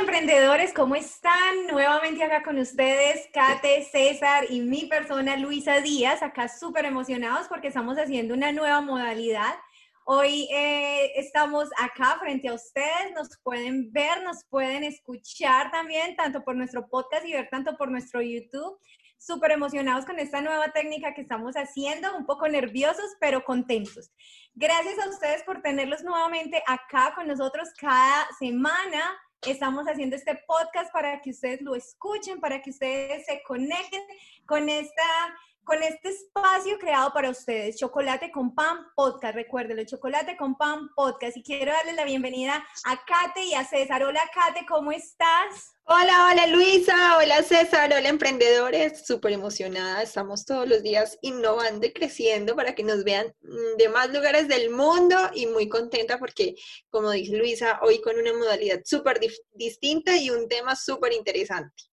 emprendedores, ¿cómo están? Nuevamente acá con ustedes, Kate, César y mi persona Luisa Díaz, acá súper emocionados porque estamos haciendo una nueva modalidad. Hoy eh, estamos acá frente a ustedes, nos pueden ver, nos pueden escuchar también, tanto por nuestro podcast y ver tanto por nuestro YouTube. Súper emocionados con esta nueva técnica que estamos haciendo, un poco nerviosos, pero contentos. Gracias a ustedes por tenerlos nuevamente acá con nosotros cada semana Estamos haciendo este podcast para que ustedes lo escuchen, para que ustedes se conecten con esta con este espacio creado para ustedes, Chocolate con Pan Podcast. Recuérdenlo, Chocolate con Pan Podcast. Y quiero darles la bienvenida a Kate y a César. Hola, Kate, ¿cómo estás? Hola, hola Luisa, hola César, hola emprendedores, súper emocionada, estamos todos los días innovando y creciendo para que nos vean de más lugares del mundo y muy contenta porque, como dice Luisa, hoy con una modalidad súper distinta y un tema súper interesante.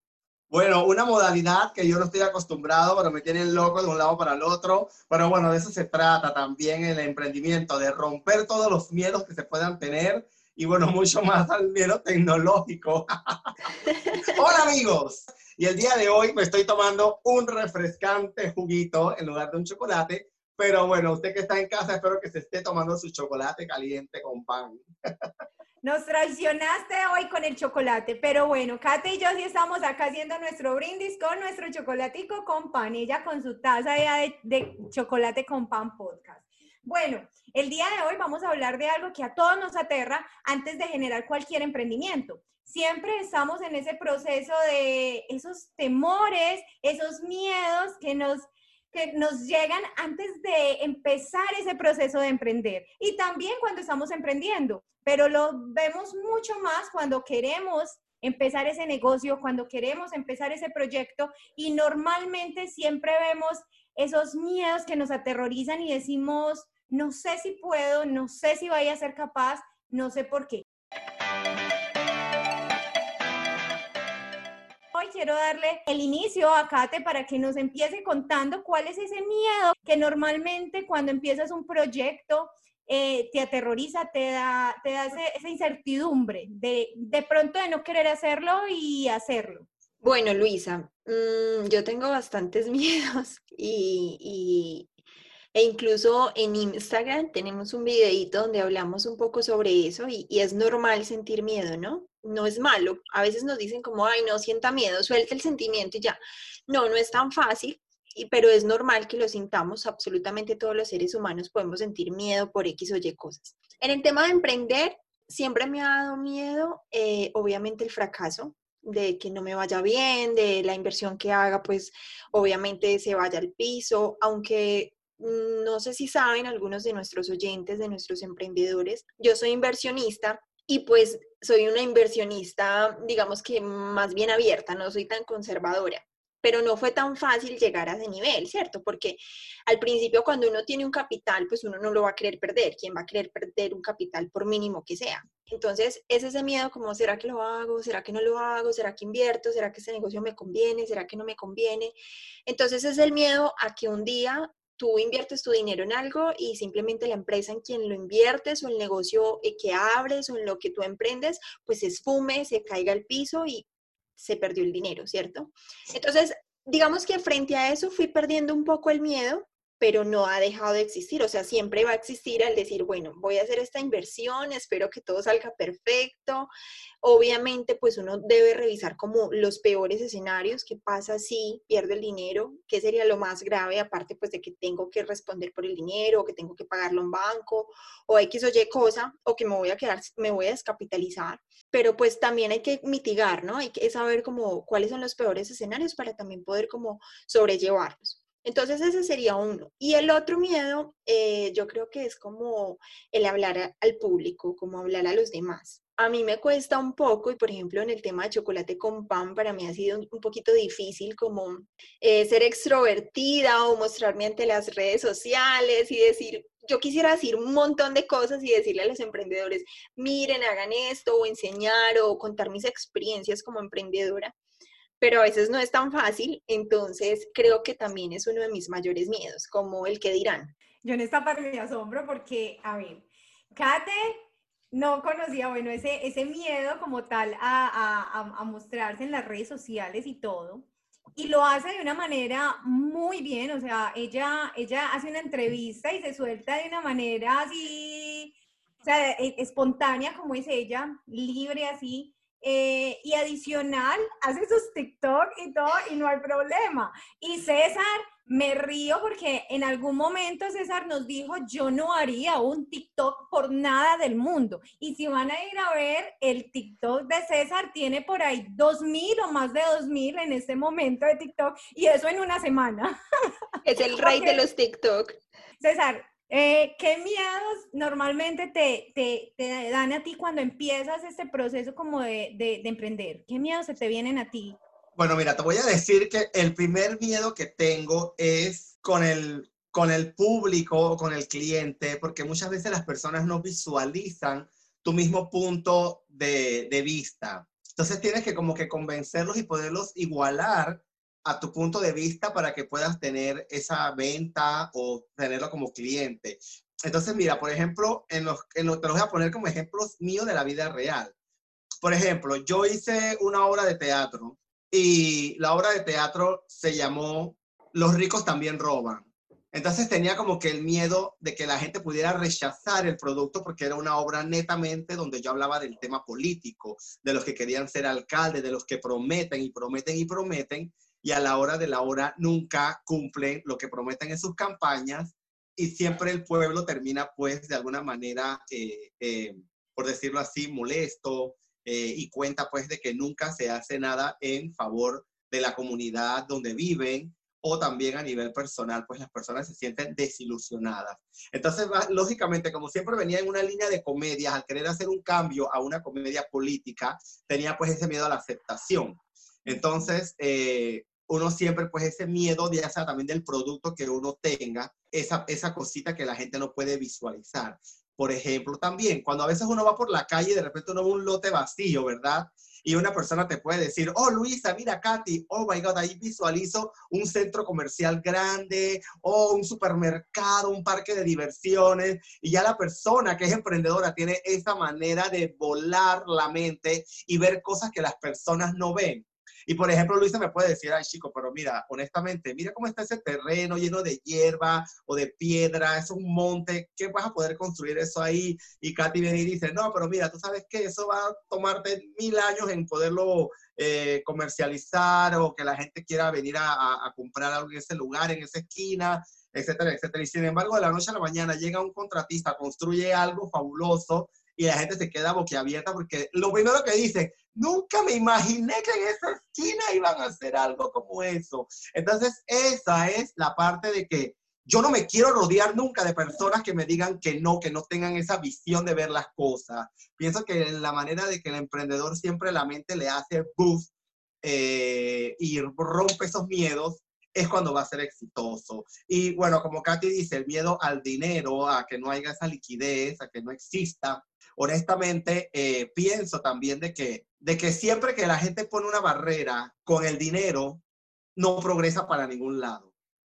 Bueno, una modalidad que yo no estoy acostumbrado, pero me tienen loco de un lado para el otro. Pero bueno, de eso se trata también el emprendimiento, de romper todos los miedos que se puedan tener y bueno, mucho más al miedo tecnológico. Hola amigos, y el día de hoy me estoy tomando un refrescante juguito en lugar de un chocolate. Pero bueno, usted que está en casa, espero que se esté tomando su chocolate caliente con pan. Nos traicionaste hoy con el chocolate, pero bueno, Kate y yo sí estamos acá haciendo nuestro brindis con nuestro chocolatico con pan, ella con su taza de, de chocolate con pan podcast. Bueno, el día de hoy vamos a hablar de algo que a todos nos aterra antes de generar cualquier emprendimiento. Siempre estamos en ese proceso de esos temores, esos miedos que nos que nos llegan antes de empezar ese proceso de emprender y también cuando estamos emprendiendo, pero lo vemos mucho más cuando queremos empezar ese negocio, cuando queremos empezar ese proyecto y normalmente siempre vemos esos miedos que nos aterrorizan y decimos, no sé si puedo, no sé si vaya a ser capaz, no sé por qué. Quiero darle el inicio a Kate para que nos empiece contando cuál es ese miedo que normalmente cuando empiezas un proyecto eh, te aterroriza, te da, te da esa incertidumbre de, de pronto de no querer hacerlo y hacerlo. Bueno, Luisa, mm, yo tengo bastantes miedos y, e incluso en Instagram tenemos un videito donde hablamos un poco sobre eso y, es normal sentir miedo, ¿no? No es malo. A veces nos dicen como, ay, no sienta miedo, suelta el sentimiento y ya. No, no es tan fácil, pero es normal que lo sintamos. Absolutamente todos los seres humanos podemos sentir miedo por X o Y cosas. En el tema de emprender, siempre me ha dado miedo, eh, obviamente, el fracaso de que no me vaya bien, de la inversión que haga, pues obviamente se vaya al piso, aunque mm, no sé si saben algunos de nuestros oyentes, de nuestros emprendedores, yo soy inversionista y pues soy una inversionista, digamos que más bien abierta, no soy tan conservadora. Pero no fue tan fácil llegar a ese nivel, ¿cierto? Porque al principio cuando uno tiene un capital, pues uno no lo va a querer perder. ¿Quién va a querer perder un capital por mínimo que sea? Entonces es ese miedo como, ¿será que lo hago? ¿Será que no lo hago? ¿Será que invierto? ¿Será que ese negocio me conviene? ¿Será que no me conviene? Entonces es el miedo a que un día tú inviertes tu dinero en algo y simplemente la empresa en quien lo inviertes o el negocio eh, que abres o en lo que tú emprendes, pues se esfume, se caiga al piso y se perdió el dinero, ¿cierto? Entonces, digamos que frente a eso fui perdiendo un poco el miedo pero no ha dejado de existir. O sea, siempre va a existir al decir, bueno, voy a hacer esta inversión, espero que todo salga perfecto. Obviamente, pues uno debe revisar como los peores escenarios, qué pasa si pierde el dinero, qué sería lo más grave, aparte pues de que tengo que responder por el dinero, o que tengo que pagarlo a un banco, o X o Y cosa, o que me voy a quedar, me voy a descapitalizar. Pero pues también hay que mitigar, ¿no? Hay que saber como cuáles son los peores escenarios para también poder como sobrellevarlos. Entonces ese sería uno. Y el otro miedo, eh, yo creo que es como el hablar al público, como hablar a los demás. A mí me cuesta un poco y por ejemplo en el tema de chocolate con pan para mí ha sido un poquito difícil como eh, ser extrovertida o mostrarme ante las redes sociales y decir, yo quisiera decir un montón de cosas y decirle a los emprendedores, miren, hagan esto o enseñar o contar mis experiencias como emprendedora pero a veces no es tan fácil, entonces creo que también es uno de mis mayores miedos, como el que dirán. Yo en esta parte me asombro porque, a ver, Kate no conocía, bueno, ese, ese miedo como tal a, a, mostrarse en las redes sociales y todo. Y lo hace de una manera muy bien, o sea, ella, ella hace una entrevista y se suelta de una manera así, o sea, e, espontánea como es ella, libre así. Eh, y adicional, hace sus TikTok y todo y no hay problema. Y César me río porque en algún momento César nos dijo, yo no haría un TikTok por nada del mundo. Y si van a ir a ver, el TikTok de César tiene por ahí dos mil o más de dos mil en este momento de TikTok y eso en una semana. Es el rey de los TikTok. César, eh, ¿qué miedos normalmente te, te, dan a ti cuando empiezas este proceso como de, de, de emprender? ¿Qué miedos se te vienen a ti? Bueno, mira, te voy a decir que el primer miedo que tengo es con el, con el público con el cliente, porque muchas veces las personas no visualizan tu mismo punto de, de vista. Entonces tienes que como que convencerlos y poderlos igualar a tu punto de vista para que puedas tener esa venta o tenerlo como cliente. Entonces, mira, por ejemplo, en los, en los, te los voy a poner como ejemplos míos de la vida real. Por ejemplo, yo hice una obra de teatro y la obra de teatro se llamó Los ricos también roban. Entonces tenía como que el miedo de que la gente pudiera rechazar el producto porque era una obra netamente donde yo hablaba del tema político, de los que querían ser alcaldes, de los que prometen y prometen y prometen y a la hora de la hora nunca cumplen lo que prometen en sus campañas y siempre el pueblo termina pues de alguna manera, eh, eh, por decirlo así, molesto, eh, y cuenta pues de que nunca se hace nada en favor de la comunidad donde viven o también a nivel personal, pues las personas se sienten desilusionadas. Entonces, lógicamente, como siempre venía en una línea de comedias, al querer hacer un cambio a una comedia política, tenía pues ese miedo a la aceptación. Entonces, eh, uno siempre pues ese miedo, ya sea también del producto que uno tenga, esa, esa cosita que la gente no puede visualizar. Por ejemplo, también cuando a veces uno va por la calle y de repente uno ve un lote vacío, ¿verdad? Y una persona te puede decir, oh Luisa, mira Katy, oh my God, ahí visualizo un centro comercial grande, o un supermercado, un parque de diversiones. Y ya la persona que es emprendedora tiene esa manera de volar la mente y ver cosas que las personas no ven. Y por ejemplo, Luisa me puede decir, ay chico, pero mira, honestamente, mira cómo está ese terreno lleno de hierba o de piedra, es un monte, ¿qué vas a poder construir eso ahí? Y Katy viene y dice, no, pero mira, tú sabes que eso va a tomarte mil años en poderlo eh, comercializar o que la gente quiera venir a, a comprar algo en ese lugar, en esa esquina, etcétera, etcétera. Y sin embargo, de la noche a la mañana llega un contratista, construye algo fabuloso y la gente se queda boquiabierta porque lo primero que dice, nunca me imaginé que en esa esquina iban a hacer algo como eso. Entonces, esa es la parte de que yo no me quiero rodear nunca de personas que me digan que no, que no tengan esa visión de ver las cosas. Pienso que la manera de que el emprendedor siempre la mente le hace boost eh, y rompe esos miedos es cuando va a ser exitoso. Y bueno, como Katy dice, el miedo al dinero, a que no haya esa liquidez, a que no exista, honestamente eh, pienso también de que, de que siempre que la gente pone una barrera con el dinero, no progresa para ningún lado.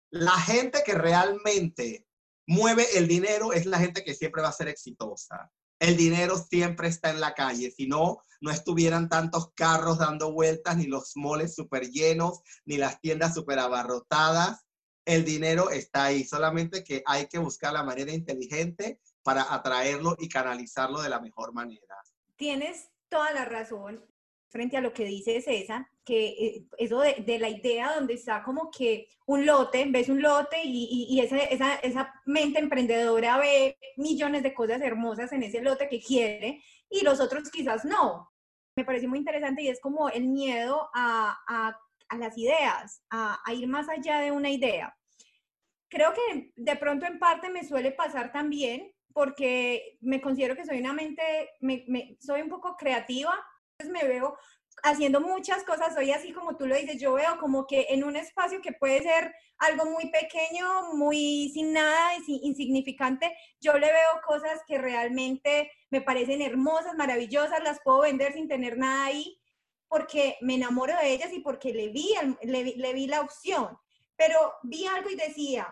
La gente que realmente mueve el dinero es la gente que siempre va a ser exitosa. El dinero siempre está en la calle, si no, no estuvieran tantos carros dando vueltas, ni los moles súper llenos, ni las tiendas súper abarrotadas. El dinero está ahí, solamente que hay que buscar la manera inteligente para atraerlo y canalizarlo de la mejor manera. Tienes toda la razón frente a lo que dice César, que eh, eso de, la idea donde está como que un lote, ves un lote y, y, esa, esa, esa, mente emprendedora ve millones de cosas hermosas en ese lote que quiere y los otros quizás no. Me parece muy interesante y es como el miedo a, a, a las ideas, a, a ir más allá de una idea. Creo que de pronto en parte me suele pasar también porque me considero que soy una mente, me, soy un poco creativa, entonces me veo haciendo muchas cosas, soy así como tú lo dices, yo veo como que en un espacio que puede ser algo muy pequeño, muy sin nada, insignificante, yo le veo cosas que realmente me parecen hermosas, maravillosas, las puedo vender sin tener nada ahí, porque me enamoro de ellas y porque le vi, le, le vi la opción. Pero vi algo y decía,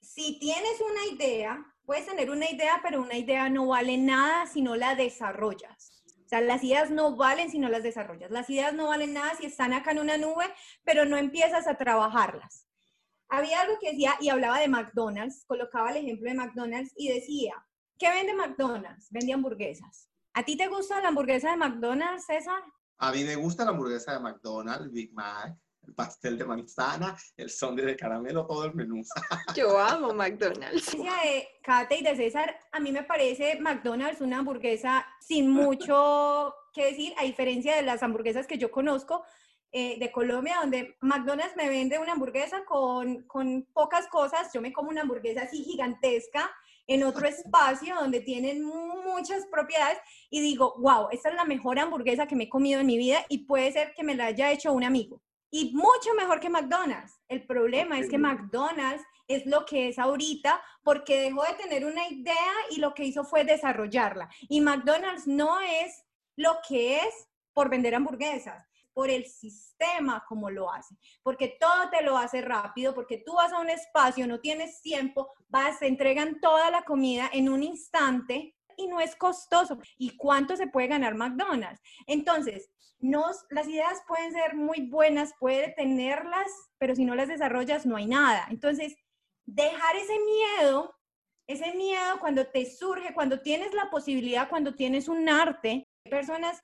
si tienes una idea, puedes tener una idea, pero una idea no vale nada si no la desarrollas. O sea, las ideas no valen si no las desarrollas. Las ideas no valen nada si están acá en una nube, pero no empiezas a trabajarlas. Había algo que decía, y hablaba de McDonald's, colocaba el ejemplo de McDonald's y decía, ¿qué vende McDonald's? Vende hamburguesas. ¿A ti te gusta la hamburguesa de McDonald's, César? A mí me gusta la hamburguesa de McDonald's, Big Mac, el pastel de manzana, el sundae de caramelo, todo el menú. Yo amo McDonald's. de Kate y de César, a mí me parece McDonald's una hamburguesa sin mucho que decir, a diferencia de las hamburguesas que yo conozco eh, de Colombia, donde McDonald's me vende una hamburguesa con, con pocas cosas, yo me como una hamburguesa así gigantesca en otro espacio donde tienen muchas propiedades y digo, wow, esta es la mejor hamburguesa que me he comido en mi vida y puede ser que me la haya hecho un amigo y mucho mejor que McDonald's. El problema es que McDonald's es lo que es ahorita porque dejó de tener una idea y lo que hizo fue desarrollarla. Y McDonald's no es lo que es por vender hamburguesas, por el sistema como lo hace, porque todo te lo hace rápido, porque tú vas a un espacio, no tienes tiempo, vas, te entregan toda la comida en un instante y no es costoso. ¿Y cuánto se puede ganar McDonald's? Entonces, nos, las ideas pueden ser muy buenas, puede tenerlas, pero si no las desarrollas no hay nada. Entonces, dejar ese miedo, ese miedo cuando te surge, cuando tienes la posibilidad, cuando tienes un arte, personas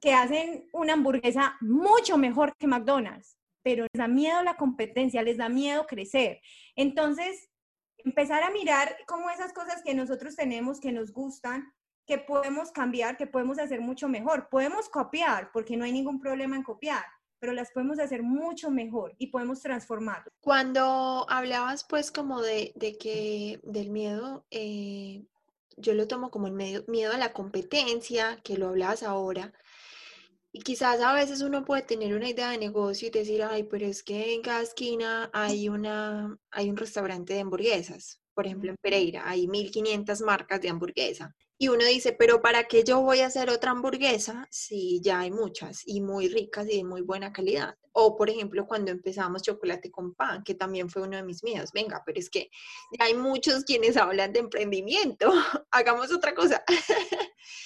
que hacen una hamburguesa mucho mejor que McDonald's, pero les da miedo la competencia, les da miedo crecer. Entonces, empezar a mirar cómo esas cosas que nosotros tenemos, que nos gustan, que podemos cambiar, que podemos hacer mucho mejor. Podemos copiar, porque no hay ningún problema en copiar, pero las podemos hacer mucho mejor y podemos transformar. Cuando hablabas pues como de, de que del miedo, eh, yo lo tomo como el medio, miedo a la competencia, que lo hablabas ahora, y quizás a veces uno puede tener una idea de negocio y decir, ay, pero es que en cada esquina hay, una, hay un restaurante de hamburguesas. Por ejemplo, en Pereira hay 1500 marcas de hamburguesa. Y uno dice, pero ¿para qué yo voy a hacer otra hamburguesa si ya hay muchas y muy ricas y de muy buena calidad? O, por ejemplo, cuando empezamos chocolate con pan, que también fue uno de mis miedos. Venga, pero es que ya hay muchos quienes hablan de emprendimiento. Hagamos otra cosa.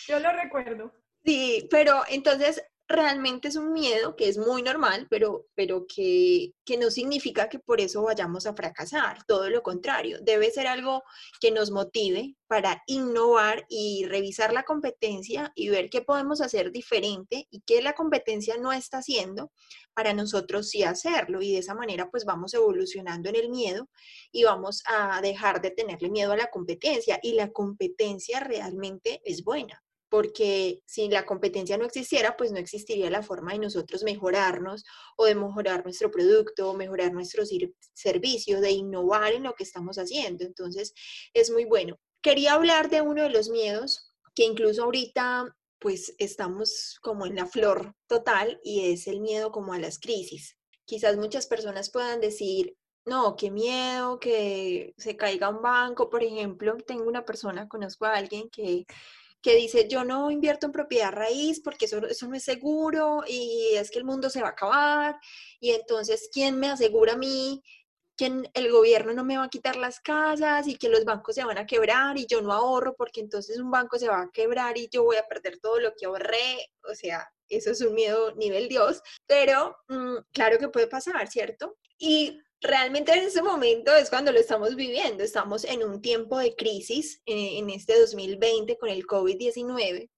Yo lo recuerdo. Sí, pero entonces realmente es un miedo que es muy normal, pero, pero que, que, no significa que por eso vayamos a fracasar. Todo lo contrario, debe ser algo que nos motive para innovar y revisar la competencia y ver qué podemos hacer diferente y qué la competencia no está haciendo para nosotros sí hacerlo. Y de esa manera pues vamos evolucionando en el miedo y vamos a dejar de tenerle miedo a la competencia. Y la competencia realmente es buena porque si la competencia no existiera, pues no existiría la forma de nosotros mejorarnos o de mejorar nuestro producto, o mejorar nuestros servicios, de innovar en lo que estamos haciendo. Entonces, es muy bueno. Quería hablar de uno de los miedos que incluso ahorita pues estamos como en la flor total y es el miedo como a las crisis. Quizás muchas personas puedan decir, no, qué miedo que se caiga un banco, por ejemplo. Tengo una persona, conozco a alguien que que dice, yo no invierto en propiedad raíz porque eso, eso no es seguro y es que el mundo se va a acabar y entonces, ¿quién me asegura a mí que el gobierno no me va a quitar las casas y que los bancos se van a quebrar y yo no ahorro porque entonces un banco se va a quebrar y yo voy a perder todo lo que ahorré? O sea, eso es un miedo nivel Dios, pero mm, claro que puede pasar, ¿cierto? Y realmente en ese momento es cuando lo estamos viviendo. Estamos en un tiempo de crisis eh, en este 2020 con el COVID-19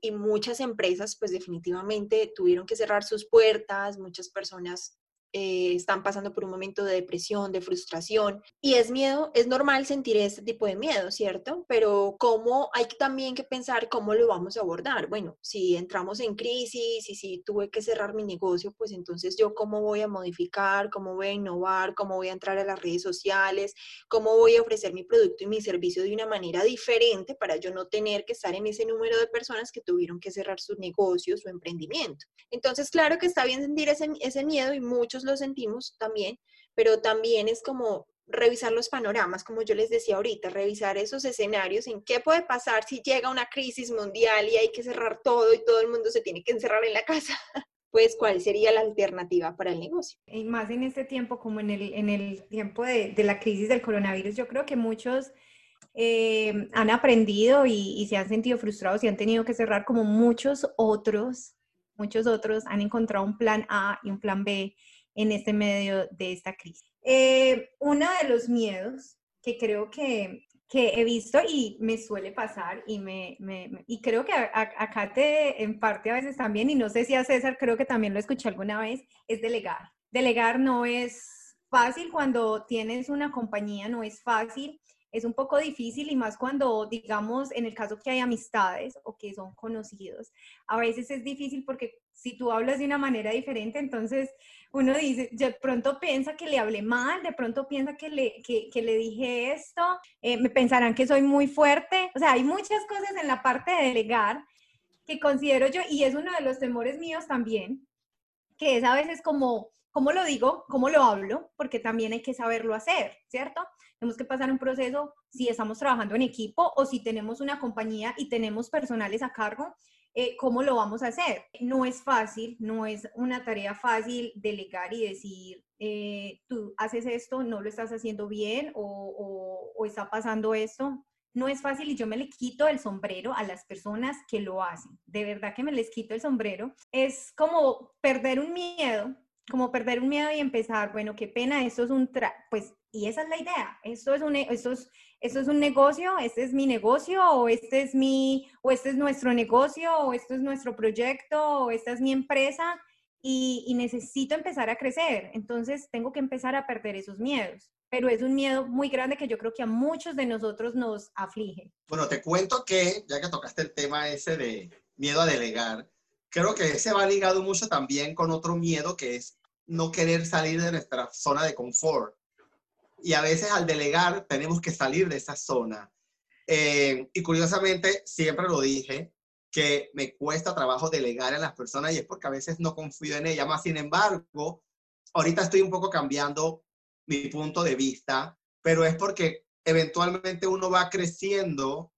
y muchas empresas pues definitivamente tuvieron que cerrar sus puertas, muchas personas eh, están pasando por un momento de depresión, de frustración. Y es miedo, es normal sentir este tipo de miedo, ¿cierto? Pero cómo hay también que pensar cómo lo vamos a abordar. Bueno, si entramos en crisis y si tuve que cerrar mi negocio, pues entonces yo cómo voy a modificar, cómo voy a innovar, cómo voy a entrar a las redes sociales, cómo voy a ofrecer mi producto y mi servicio de una manera diferente para yo no tener que estar en ese número de personas que tuvieron que cerrar sus negocios, su emprendimiento. Entonces, claro que está bien sentir ese, ese miedo y muchos lo sentimos también, pero también es como revisar los panoramas, como yo les decía ahorita, revisar esos escenarios en qué puede pasar si llega una crisis mundial y hay que cerrar todo y todo el mundo se tiene que encerrar en la casa. Pues, ¿cuál sería la alternativa para el negocio? Y más en este tiempo, como en el, en el tiempo de, de la crisis del coronavirus, yo creo que muchos eh, han aprendido y, se han sentido frustrados y han tenido que cerrar como muchos otros, muchos otros han encontrado un plan A y un plan B en este medio de esta crisis. Eh, uno de los miedos que creo que, que, he visto y me suele pasar y, me, y creo que acá te en parte a veces también, y no sé si a César creo que también lo escuché alguna vez, es delegar. Delegar no es fácil cuando tienes una compañía, no es fácil es un poco difícil y más cuando, digamos, en el caso que hay amistades o que son conocidos, a veces es difícil porque si tú hablas de una manera diferente, entonces uno dice, de pronto piensa que le hablé mal, de pronto piensa que le, que, que le dije esto, eh, me pensarán que soy muy fuerte, o sea, hay muchas cosas en la parte de delegar que considero yo, y es uno de los temores míos también, que es a veces como, ¿cómo lo digo? ¿Cómo lo hablo? Porque también hay que saberlo hacer, ¿cierto? Tenemos que pasar un proceso si estamos trabajando en equipo o si tenemos una compañía y tenemos personales a cargo, eh, ¿cómo lo vamos a hacer? No es fácil, no es una tarea fácil delegar y decir, eh, tú haces esto, no lo estás haciendo bien o, o, está pasando esto. No es fácil y yo me le quito el sombrero a las personas que lo hacen. De verdad que me les quito el sombrero. Es como perder un miedo, como perder un miedo y empezar, bueno, qué pena, esto es un, pues y esa es la idea. Esto es un, esto es, esto es un negocio, este es mi negocio, o este es mi, o este es nuestro negocio, o esto es nuestro proyecto, o esta es mi empresa, y, y necesito empezar a crecer. Entonces tengo que empezar a perder esos miedos. Pero es un miedo muy grande que yo creo que a muchos de nosotros nos aflige. Bueno, te cuento que, ya que tocaste el tema ese de miedo a delegar, creo que ese va ligado mucho también con otro miedo que es no querer salir de nuestra zona de confort y a veces al delegar tenemos que salir de esa zona. Eh, y curiosamente, siempre lo dije, que me cuesta trabajo delegar a las personas y es porque a veces no confío en ellas. Más sin embargo, ahorita estoy un poco cambiando mi punto de vista, pero es porque eventualmente uno va creciendo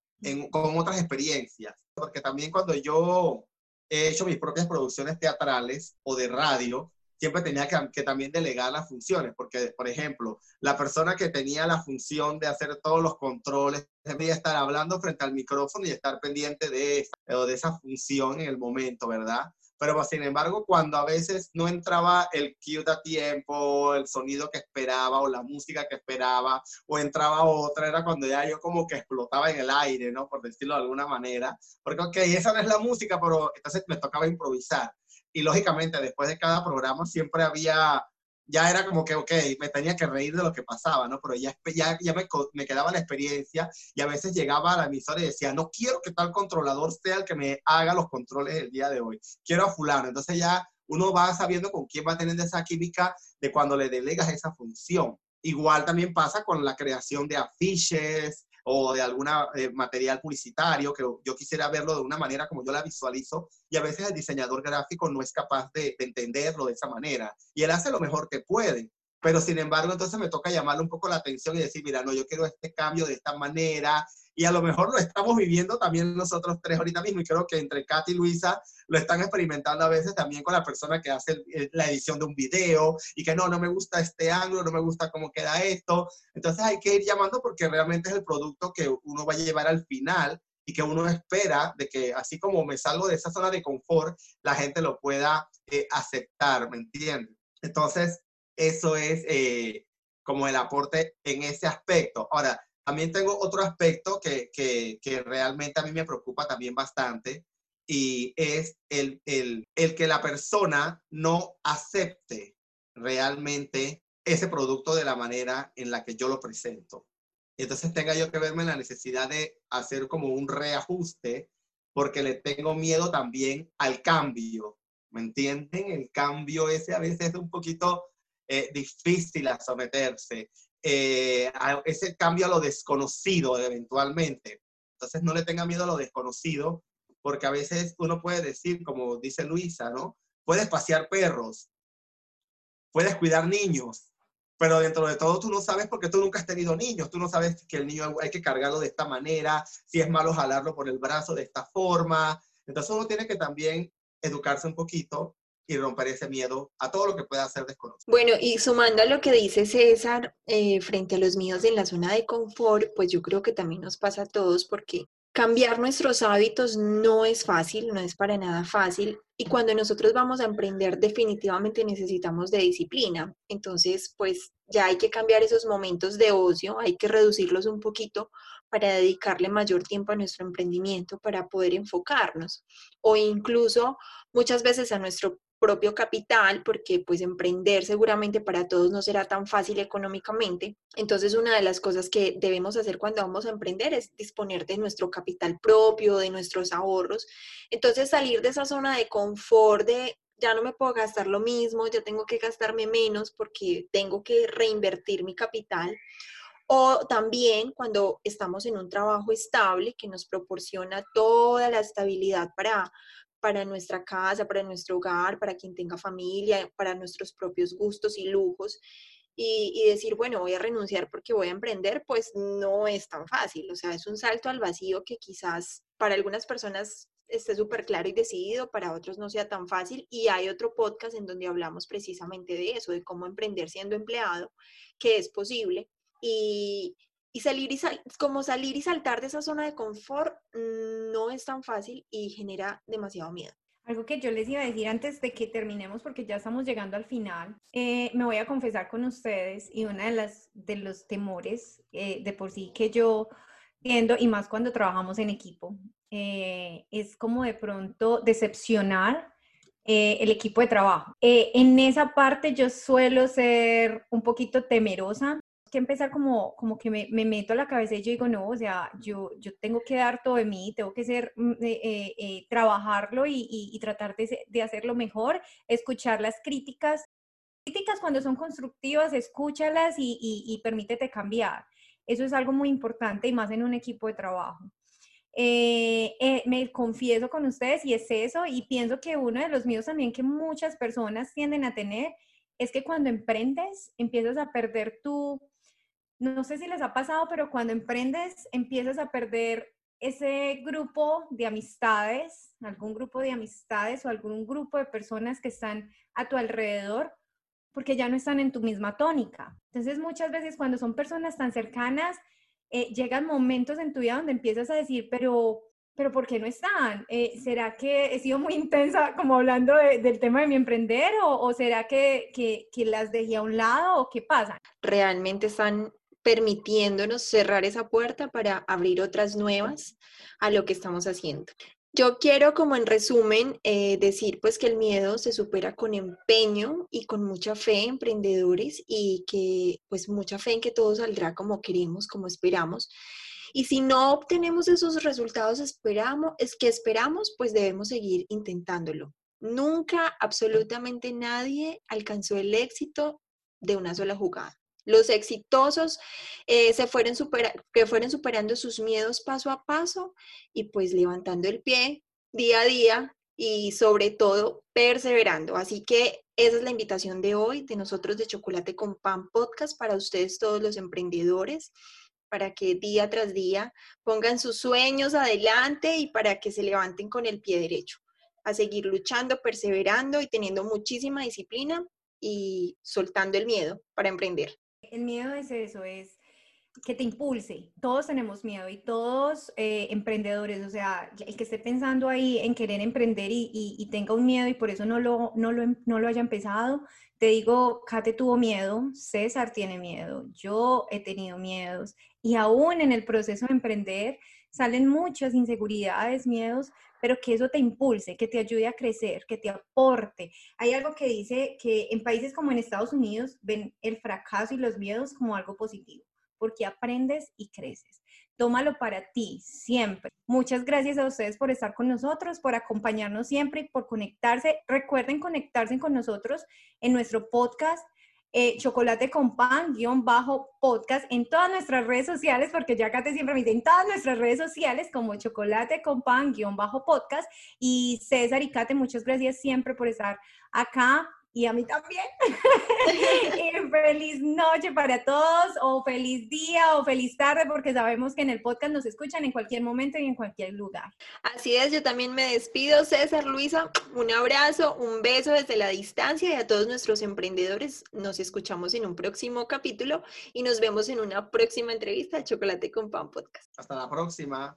con otras experiencias. Porque también cuando yo he hecho mis propias producciones teatrales o de radio, siempre tenía que, también delegar las funciones, porque, por ejemplo, la persona que tenía la función de hacer todos los controles, debía estar hablando frente al micrófono y estar pendiente de esa, de esa función en el momento, ¿verdad? Pero, pues, sin embargo, cuando a veces no entraba el cue a tiempo, el sonido que esperaba o la música que esperaba, o entraba otra, era cuando ya yo como que explotaba en el aire, ¿no? Por decirlo de alguna manera. Porque, ok, esa no es la música, pero entonces me tocaba improvisar y lógicamente después de cada programa siempre había, ya era como que, ok, me tenía que reír de lo que pasaba, ¿no? Pero ya, ya, ya me, me, quedaba la experiencia y a veces llegaba a la emisora y decía, no quiero que tal controlador sea el que me haga los controles el día de hoy, quiero a fulano. Entonces ya uno va sabiendo con quién va a tener esa química de cuando le delegas esa función. Igual también pasa con la creación de afiches, o de algún eh, material publicitario, que yo quisiera verlo de una manera como yo la visualizo, y a veces el diseñador gráfico no es capaz de, de entenderlo de esa manera, y él hace lo mejor que puede, pero sin embargo entonces me toca llamarle un poco la atención y decir, mira, no, yo quiero este cambio de esta manera, y a lo mejor lo estamos viviendo también nosotros tres ahorita mismo y creo que entre Katy y Luisa lo están experimentando a veces también con la persona que hace la edición de un video y que no, no me gusta este ángulo, no me gusta cómo queda esto. Entonces hay que ir llamando porque realmente es el producto que uno va a llevar al final y que uno espera de que así como me salgo de esa zona de confort, la gente lo pueda eh, aceptar, ¿me entiendes? Entonces, eso es eh, como el aporte en ese aspecto. Ahora, también tengo otro aspecto que, que, que, realmente a mí me preocupa también bastante y es el, el, el que la persona no acepte realmente ese producto de la manera en la que yo lo presento. Entonces tenga yo que verme en la necesidad de hacer como un reajuste porque le tengo miedo también al cambio. ¿Me entienden? El cambio ese a veces es un poquito eh, difícil a someterse eh, ese cambio a lo desconocido eventualmente. Entonces no le tenga miedo a lo desconocido, porque a veces uno puede decir, como dice Luisa, ¿no? Puedes pasear perros, puedes cuidar niños, pero dentro de todo tú no sabes porque tú nunca has tenido niños, tú no sabes que el niño hay que cargarlo de esta manera, si es malo jalarlo por el brazo de esta forma. Entonces uno tiene que también educarse un poquito y romper ese miedo a todo lo que pueda ser desconocido. Bueno, y sumando a lo que dice César, eh, frente a los miedos en la zona de confort, pues yo creo que también nos pasa a todos porque cambiar nuestros hábitos no es fácil, no es para nada fácil. Y cuando nosotros vamos a emprender, definitivamente necesitamos de disciplina. Entonces, pues ya hay que cambiar esos momentos de ocio, hay que reducirlos un poquito para dedicarle mayor tiempo a nuestro emprendimiento, para poder enfocarnos. O incluso muchas veces a nuestro propio capital, porque pues emprender seguramente para todos no será tan fácil económicamente. Entonces, una de las cosas que debemos hacer cuando vamos a emprender es disponer de nuestro capital propio, de nuestros ahorros. Entonces, salir de esa zona de confort, de ya no me puedo gastar lo mismo, ya tengo que gastarme menos porque tengo que reinvertir mi capital. O también cuando estamos en un trabajo estable que nos proporciona toda la estabilidad para para nuestra casa, para nuestro hogar, para quien tenga familia, para nuestros propios gustos y lujos. Y, decir, bueno, voy a renunciar porque voy a emprender, pues no es tan fácil. O sea, es un salto al vacío que quizás para algunas personas esté súper claro y decidido, para otros no sea tan fácil. Y hay otro podcast en donde hablamos precisamente de eso, de cómo emprender siendo empleado, que es posible. Y, y salir y como salir y saltar de esa zona de confort mm, no es tan fácil y genera demasiado miedo. Algo que yo les iba a decir antes de que terminemos, porque ya estamos llegando al final, eh, me voy a confesar con ustedes y una de las de los temores eh, de por sí que yo tiendo y más cuando trabajamos en equipo eh, es como de pronto decepcionar el equipo de trabajo. en esa parte yo suelo ser un poquito temerosa que empezar como, como que me, me, meto a la cabeza y yo digo, no, o sea, yo, yo tengo que dar todo de mí, tengo que ser, mm, eh, eh, eh, trabajarlo y, y, tratar de, de, hacerlo mejor, escuchar las críticas. Críticas cuando son constructivas, escúchalas y, y, permítete cambiar. Eso es algo muy importante y más en un equipo de trabajo. me confieso con ustedes y es eso y pienso que uno de los míos también que muchas personas tienden a tener es que cuando emprendes empiezas a perder tu, no sé si les ha pasado, pero cuando emprendes empiezas a perder ese grupo de amistades, algún grupo de amistades o algún grupo de personas que están a tu alrededor, porque ya no están en tu misma tónica. Entonces muchas veces cuando son personas tan cercanas, eh, llegan momentos en tu vida donde empiezas a decir, pero, pero ¿por qué no están? Eh, ¿Será que he sido muy intensa como hablando del tema de mi emprender o, o será que, que, que, las dejé a un lado o qué pasa? Realmente están permitiéndonos cerrar esa puerta para abrir otras nuevas a lo que estamos haciendo. Yo quiero como en resumen eh, decir pues que el miedo se supera con empeño y con mucha fe en emprendedores y que pues mucha fe en que todo saldrá como queremos, como esperamos. Y si no obtenemos esos resultados esperamos, es que esperamos, pues debemos seguir intentándolo. Nunca absolutamente nadie alcanzó el éxito de una sola jugada. Los exitosos eh, se fueron, que fueron superando sus miedos paso a paso y pues levantando el pie día a día y sobre todo perseverando. Así que esa es la invitación de hoy de nosotros de Chocolate con Pan Podcast para ustedes todos los emprendedores, para que día tras día pongan sus sueños adelante y para que se levanten con el pie derecho, a seguir luchando, perseverando y teniendo muchísima disciplina y soltando el miedo para emprender. El miedo es eso, es que te impulse. Todos tenemos miedo y todos eh, emprendedores, o sea, el que esté pensando ahí en querer emprender y, tenga un miedo y por eso no lo, no, lo, no lo haya empezado, te digo, Kate tuvo miedo, César tiene miedo, yo he tenido miedos y aún en el proceso de emprender salen muchas inseguridades, miedos, pero que eso te impulse, que te ayude a crecer, que te aporte. Hay algo que dice que en países como en Estados Unidos ven el fracaso y los miedos como algo positivo, porque aprendes y creces. Tómalo para ti siempre. Muchas gracias a ustedes por estar con nosotros, por acompañarnos siempre y por conectarse. Recuerden conectarse con nosotros en nuestro podcast eh, chocolate con pan, guion bajo podcast en todas nuestras redes sociales, porque ya Kate siempre me dice en todas nuestras redes sociales como chocolate con pan, guion bajo podcast. Y César y Kate, muchas gracias siempre por estar acá y a mí también. y feliz noche para todos, o feliz día, o feliz tarde, porque sabemos que en el podcast nos escuchan en cualquier momento y en cualquier lugar. Así es, yo también me despido, César, Luisa, un abrazo, un beso desde la distancia y a todos nuestros emprendedores. Nos escuchamos en un próximo capítulo y nos vemos en una próxima entrevista de Chocolate con Pan Podcast. Hasta la próxima.